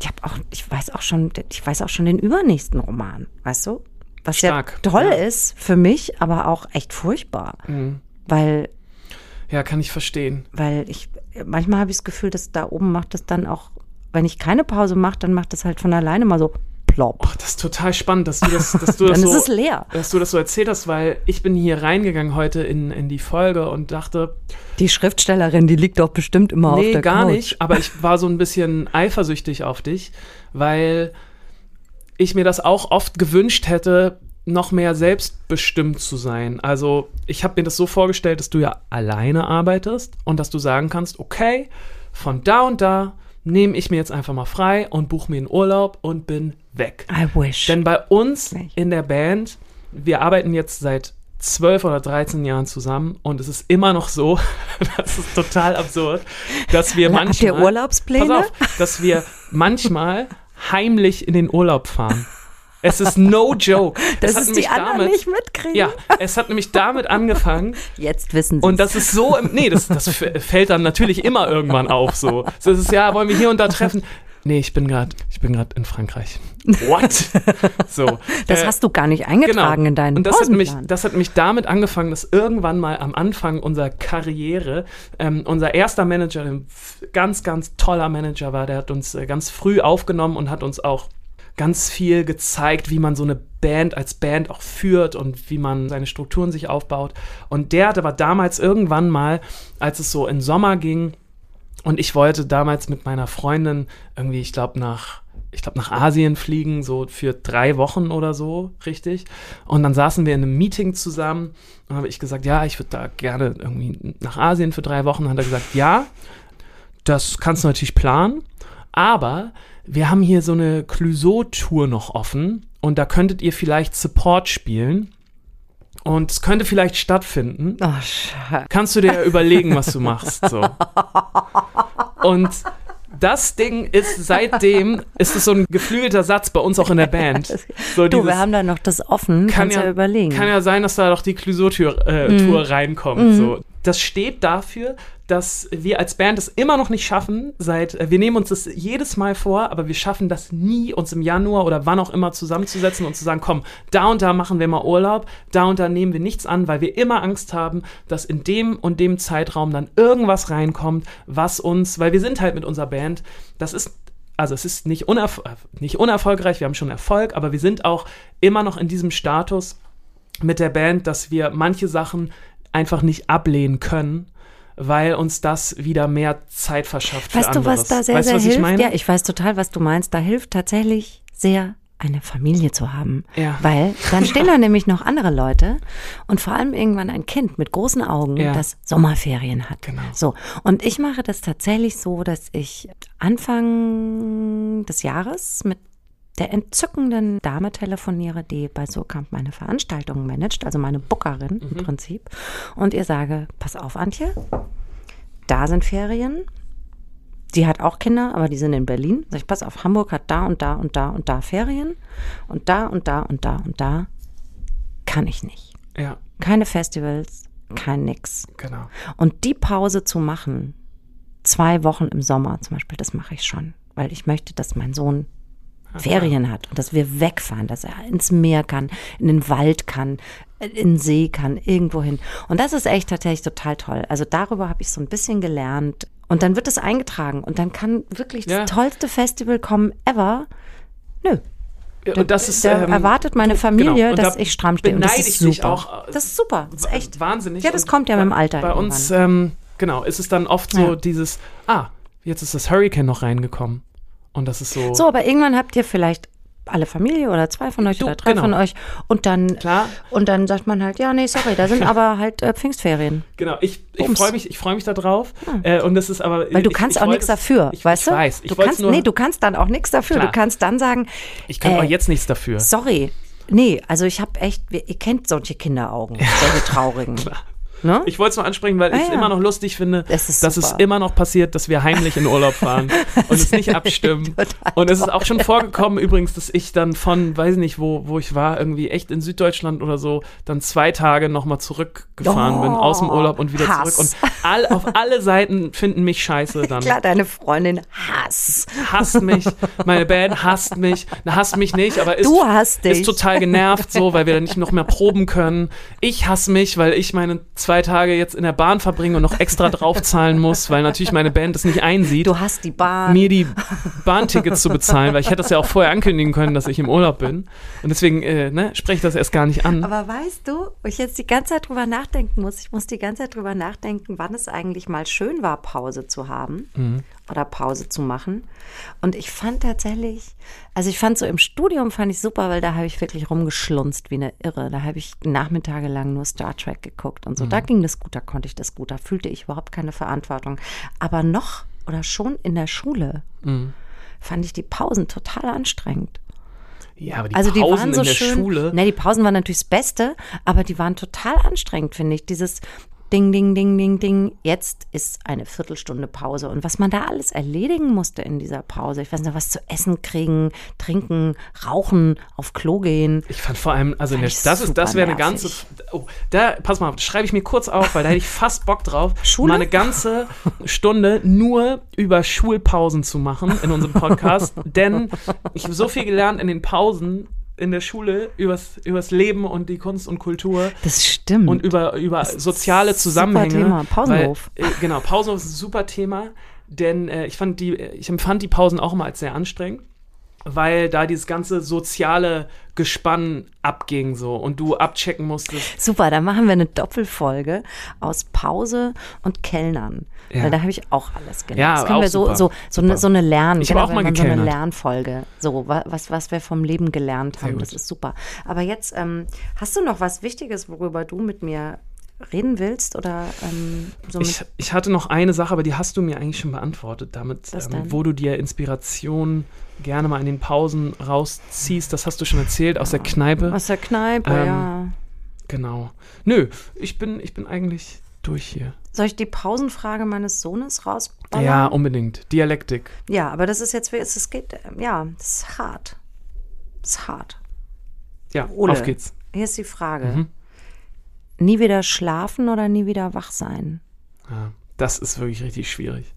Ich habe auch, ich weiß auch schon, ich weiß auch schon den übernächsten Roman, weißt du? Was Stark, ja toll ja. ist für mich, aber auch echt furchtbar, Mhm. weil Ja, kann ich verstehen. weil ich manchmal habe ich das Gefühl, dass da oben macht es dann auch, wenn ich keine Pause mache, dann macht es halt von alleine mal so plopp. Oh, das ist total spannend, dass du das, dass du das so, ist es leer. dass du das so erzählt hast, weil ich bin hier reingegangen heute in, in die Folge und dachte, Die Schriftstellerin, die liegt doch bestimmt immer auf nee, der gar Couch. nicht, aber ich war so ein bisschen eifersüchtig auf dich, weil ich mir das auch oft gewünscht hätte, noch mehr selbstbestimmt zu sein. Also ich habe mir das so vorgestellt, dass du ja alleine arbeitest und dass du sagen kannst, okay, von da und da nehme ich mir jetzt einfach mal frei und buche mir einen Urlaub und bin weg. I wish. Denn bei uns in der Band, wir arbeiten jetzt seit 12 oder 13 Jahren zusammen und es ist immer noch so, das ist total absurd, dass wir Habt manchmal. ihr Urlaubspläne? Pass auf, dass wir manchmal heimlich in den Urlaub fahren. Es ist no joke. dass es es die anderen damit, nicht mitkriegen. Ja, es hat nämlich damit angefangen, Jetzt wissen sie und das ist so, im, nee, das, das fällt dann natürlich immer irgendwann auf so. So ist es ja, wollen wir hier und da treffen? Nee, ich bin gerade, ich bin gerade in Frankreich. What? So. Das äh, hast du gar nicht eingetragen in deinen und das hat, Pausenplan. das hat nämlich damit angefangen, dass irgendwann mal am Anfang unserer Karriere ähm, unser erster Manager, ein ganz, ganz toller Manager war, der hat uns äh, ganz früh aufgenommen und hat uns auch ganz viel gezeigt, wie man so eine Band als Band auch führt und wie man seine Strukturen sich aufbaut. Und der hatte aber damals irgendwann mal, als es so in Sommer ging, und ich wollte damals mit meiner Freundin irgendwie, ich glaube, nach, ich glaube, nach Asien fliegen, so für drei Wochen oder so, richtig. Und dann saßen wir in einem Meeting zusammen und habe ich gesagt, ja, ich würde da gerne irgendwie nach Asien für drei Wochen. Und hat er gesagt, ja, das kannst du natürlich planen, aber wir haben hier so eine Clouseau-Tour noch offen und da könntet ihr vielleicht Support spielen. Und es könnte vielleicht stattfinden Oh, Scheiße. kannst du dir überlegen, was du machst. So. Und das Ding ist seitdem, ist es so ein geflügelter Satz bei uns auch in der Band. So Du, dieses- wir haben da noch das offen, kann kannst ja, überlegen. Kann ja sein, dass da doch die Clouseau-Tour äh, Tour reinkommt. So. Das steht dafür, dass wir als Band es immer noch nicht schaffen. Seit äh, wir nehmen uns das jedes Mal vor, aber wir schaffen das nie, uns im Januar oder wann auch immer zusammenzusetzen und zu sagen, komm, da und da machen wir mal Urlaub, da und da nehmen wir nichts an, weil wir immer Angst haben, dass in dem und dem Zeitraum dann irgendwas reinkommt, was uns, weil wir sind halt mit unserer Band, das ist also es ist nicht, unerf äh, nicht unerfolgreich, wir haben schon Erfolg, aber wir sind auch immer noch in diesem Status mit der Band, dass wir manche Sachen einfach nicht ablehnen können, weil uns das wieder mehr Zeit verschafft für Weißt du, was da sehr, weißt, sehr was hilft? Ich meine? Ja, ich weiß total, was du meinst. Da hilft tatsächlich sehr eine Familie zu haben. Ja. Weil dann stehen da nämlich noch andere Leute und vor allem irgendwann ein Kind mit großen Augen, Ja. das Sommerferien hat. Genau. So. Und ich mache das tatsächlich so, dass ich Anfang des Jahres mit der entzückenden Dame telefoniere, die bei Surkamp meine Veranstaltungen managt, also meine Bookerin im Prinzip, und ihr sage, pass auf, Antje, da sind Ferien, die hat auch Kinder, aber die sind in Berlin. Sag ich, pass auf, Hamburg hat da und da und da und da Ferien und da und da und da und da kann ich nicht. Ja, Keine Festivals, kein nix. genau. Und die Pause zu machen, zwei Wochen im Sommer zum Beispiel, das mache ich schon, weil ich möchte, dass mein Sohn Ferien hat und dass wir wegfahren, dass er ins Meer kann, in den Wald kann, in den See kann, irgendwo hin. Und das ist echt tatsächlich total toll. Also darüber habe ich so ein bisschen gelernt. Und dann wird es eingetragen und dann kann wirklich Ja. das tollste Festival kommen ever. Nö, Und das ist, da ähm, erwartet meine Familie, genau. Dass da ich stramm stehe. Und das ist dich super. auch, äh, das ist super. Das ist echt. wahnsinnig. Ja, das kommt ja mit dem Alter Bei uns, ähm, genau, ist es dann oft so Ja. dieses, ah, jetzt ist das Hurricane noch reingekommen. Und das ist so, So, aber irgendwann habt ihr vielleicht alle Familie oder zwei von euch Du, oder drei genau. von euch und dann klar, und dann sagt man halt, ja, nee, sorry, da sind aber halt äh, Pfingstferien. genau, ich, ich freue mich, ich freue mich da drauf. Äh, und das ist aber, Weil du ich, kannst ich auch nichts dafür, ich, weißt du? weiß, du kannst, nur, nee, du kannst dann auch nichts dafür. Klar. Du kannst dann sagen, ich kann äh, auch jetzt nichts dafür. sorry, nee, also ich habe echt, ihr kennt solche Kinderaugen, solche traurigen. Ne? Ich wollte es nur ansprechen, weil ich es Ah, ja. immer noch lustig finde, Das dass es super. immer noch passiert, dass wir heimlich in Urlaub fahren und es nicht abstimmen. Und es ist auch schon vorgekommen übrigens, dass ich dann von, weiß nicht, wo, wo ich war, irgendwie echt in Süddeutschland oder so, dann zwei Tage nochmal zurückgefahren bin Oh, aus dem Urlaub und wieder Hass. zurück. Und all, auf alle Seiten finden mich scheiße dann. Klar, deine Freundin Hass. Hasst mich, meine Band hasst mich, na, hasst mich nicht, aber ist, ist total genervt so, weil wir dann nicht noch mehr proben können. Ich hasse mich, weil ich meine zwei Tage jetzt in der Bahn verbringe und noch extra draufzahlen muss, weil natürlich meine Band es nicht einsieht. Du hast die Bahn. mir die Bahntickets zu bezahlen, weil ich hätte das ja auch vorher ankündigen können, dass ich im Urlaub bin. Und deswegen äh, ne, spreche ich das erst gar nicht an. Aber weißt du, wo ich jetzt die ganze Zeit drüber nachdenken muss, ich muss die ganze Zeit drüber nachdenken, wann es eigentlich mal schön war, Pause zu haben oder Pause zu machen. Und ich fand tatsächlich, also ich fand so im Studium fand ich super, weil da habe ich wirklich rumgeschlunzt wie eine Irre. Da habe ich Nachmittage lang nur Star Trek geguckt und so. Da ging das gut, da konnte ich das gut, da fühlte ich überhaupt keine Verantwortung. Aber noch oder schon in der Schule fand ich die Pausen total anstrengend. ja, aber die Also die Pausen waren so in der schön. Schule. Ne, die Pausen waren natürlich das Beste, aber die waren total anstrengend, finde ich. Dieses Ding, Ding, Ding, Ding, Ding. Jetzt ist eine Viertelstunde Pause. Und was man da alles erledigen musste in dieser Pause. Ich weiß nicht, was zu essen kriegen, trinken, rauchen, auf Klo gehen. Ich fand vor allem, also ich das ist, das wäre eine ganze. Oh, da, pass mal, schreibe ich mir kurz auf, weil da hätte ich fast Bock drauf, Schule? mal eine ganze Stunde nur über Schulpausen zu machen in unserem Podcast. denn ich habe so viel gelernt in den Pausen in der Schule übers, übers Leben und die Kunst und Kultur. Das stimmt. und über, über soziale super Zusammenhänge. Thema. Pausenhof. Weil, äh, genau, Pausenhof ist ein super Thema, denn äh, ich fand die, ich empfand die Pausen auch immer als sehr anstrengend, weil da dieses ganze soziale Gespann abging so und du abchecken musstest. Super, da machen wir eine Doppelfolge aus Pause und Kellnern. Ja. Weil da habe ich auch alles gelernt. Ja, das können wir so, super. so, so, eine, Super. so eine Lernen. Ich habe auch mal so eine. Lernfolge. So, wa- was, was wir vom Leben gelernt haben. Das ist super. Aber jetzt, ähm, hast du noch was Wichtiges, worüber du mit mir reden willst? Oder ähm, so Ich, ich hatte noch eine Sache, aber die hast du mir eigentlich schon beantwortet, damit, ähm, wo du dir Inspiration gerne mal in den Pausen rausziehst. Das hast du schon erzählt aus der Kneipe. aus der Kneipe, Ähm, ja. Genau. Nö, ich bin, ich bin eigentlich durch hier. Soll ich die Pausenfrage meines Sohnes rausballern? Ja, unbedingt. Dialektik. Ja, aber das ist jetzt, es es geht, ähm, ja, das ist hart. Das ist hart. Ja, Ole. auf geht's. Hier ist die Frage. Mhm. Nie wieder schlafen oder nie wieder wach sein? Ja, das ist wirklich richtig schwierig.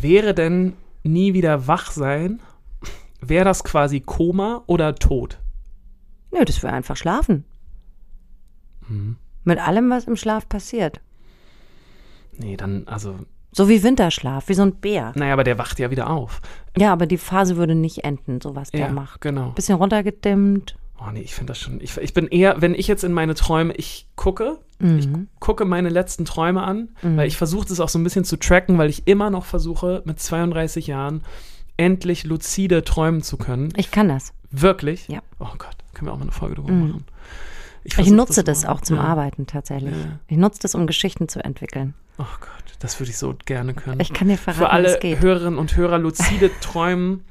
Wäre denn nie wieder wach sein, wäre das quasi Koma oder Tod? Nö, das wäre einfach schlafen. Mhm. Mit allem, was im Schlaf passiert. Nee, dann, also, So wie Winterschlaf, wie so ein Bär. naja, aber der wacht ja wieder auf. Ja, aber die Phase würde nicht enden, so was der ja, macht. genau. Bisschen runtergedimmt. Oh nee, ich finde das schon. Ich, ich bin eher, wenn ich jetzt in meine Träume, ich gucke, ich Mhm. gucke meine letzten Träume an, weil ich versuche das auch so ein bisschen zu tracken, weil ich immer noch versuche, mit 32 Jahren endlich lucide träumen zu können. Ich kann das. Wirklich? Ja. Oh Gott, können wir auch mal eine Folge drüber Mhm. machen. Ich versuch nutze das, mal. auch zum Ja. Arbeiten tatsächlich. Ja. Ich nutze das, um Geschichten zu entwickeln. Oh Gott, das würde ich so gerne können. Ich kann dir verraten, Für alle. Hörerinnen und Hörer, lucide Träumen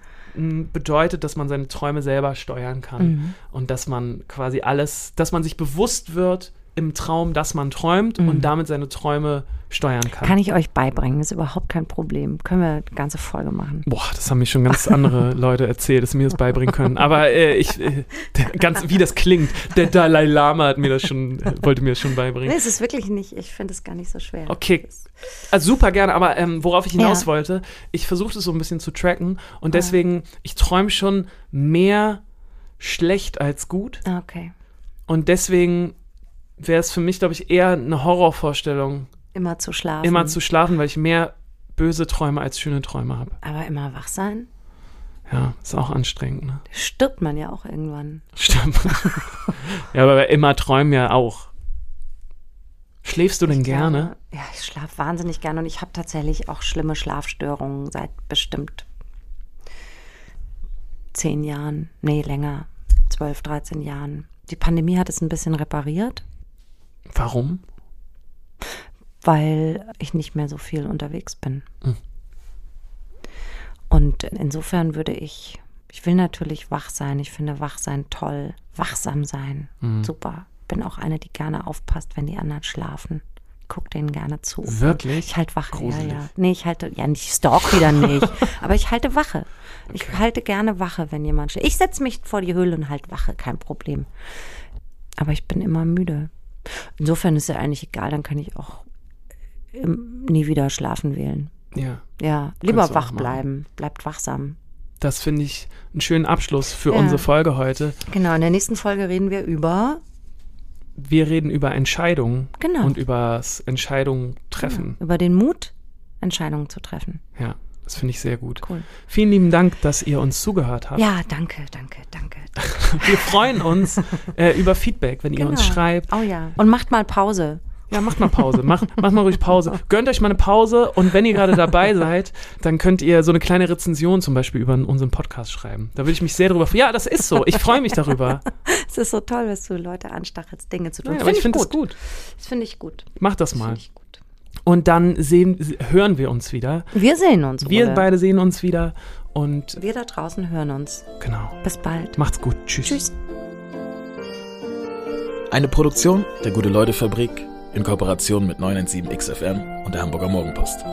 bedeutet, dass man seine Träume selber steuern kann Mhm. und dass man quasi alles, dass man sich bewusst wird, im Traum, dass man träumt und damit seine Träume steuern kann. Kann ich euch beibringen, ist überhaupt kein Problem. Können wir eine ganze Folge machen. Boah, das haben mir schon ganz andere Leute erzählt, dass sie mir das beibringen können. Aber äh, ich, äh, der, ganz wie das klingt, der Dalai Lama hat mir das schon, äh, wollte mir das schon Nee, beibringen. es ist wirklich nicht, ich finde es gar nicht so schwer. Okay, also super gerne, aber ähm, worauf ich hinaus Ja. wollte, ich versuche das so ein bisschen zu tracken und deswegen, ich träume schon mehr schlecht als gut Okay. und deswegen wäre es für mich, glaube ich, eher eine Horrorvorstellung, Immer zu schlafen. immer zu schlafen, weil ich mehr böse Träume als schöne Träume habe. Aber immer wach sein? Ja, ist auch anstrengend, ne? Stirbt man ja auch irgendwann. Stimmt. ja, aber immer träumen ja auch. Schläfst du denn Ich gerne? Glaube, ja, ich schlafe wahnsinnig gerne und ich habe tatsächlich auch schlimme Schlafstörungen seit bestimmt zehn Jahren. Nee, länger. Zwölf, 13 Jahren. Die Pandemie hat es ein bisschen repariert, Warum? weil ich nicht mehr so viel unterwegs bin. Hm. Und insofern würde ich, ich will natürlich wach sein. Ich finde wach sein toll. Wachsam sein. Hm. Super. Bin auch eine, die gerne aufpasst, wenn die anderen schlafen. Guck denen gerne zu. Wirklich? Ich halte Wache, Gruselig. ja, ja. Nee, ich halte, ja, nicht stalk wieder nicht. aber ich halte Wache. Ich halte gerne Wache, wenn jemand schläft. Ich setze mich vor die Höhle und halte Wache, kein Problem. Aber ich bin immer müde. Insofern ist ja eigentlich egal, dann kann ich auch ähm, nie wieder schlafen wählen. Ja. Ja, lieber wach bleiben. Bleibt wachsam. Das finde ich einen schönen Abschluss für Ja. unsere Folge heute. Genau, in der nächsten Folge reden wir über Wir reden über Entscheidungen Genau. und über das Entscheidungen treffen. über den Mut, Entscheidungen zu treffen. Ja, das finde ich sehr gut. Cool. Vielen lieben Dank, dass ihr uns zugehört habt. Ja, danke, danke, danke. Wir freuen uns äh, über Feedback, wenn ihr uns Genau. schreibt. Oh ja. Und macht mal Pause. Ja, macht mal Pause. Macht, macht mal ruhig Pause. Gönnt euch mal eine Pause und wenn ihr gerade dabei seid, dann könnt ihr so eine kleine Rezension zum Beispiel über unseren Podcast schreiben. Da würde ich mich sehr darüber freuen. Ja, das ist so. Ich freue mich darüber. Es ist so toll, dass du Leute anstachelst, Dinge zu tun. Ja, Das aber ich find finde es gut. Das finde ich gut. Macht das Das mal. Und dann sehen, hören wir uns wieder. Wir sehen uns. Wir Ole. beide sehen uns wieder. Und Wir da draußen hören uns. genau. Bis bald. Macht's gut. Tschüss. Tschüss. Eine Produktion der Gute-Leute-Fabrik in Kooperation mit 917XFM und der Hamburger Morgenpost.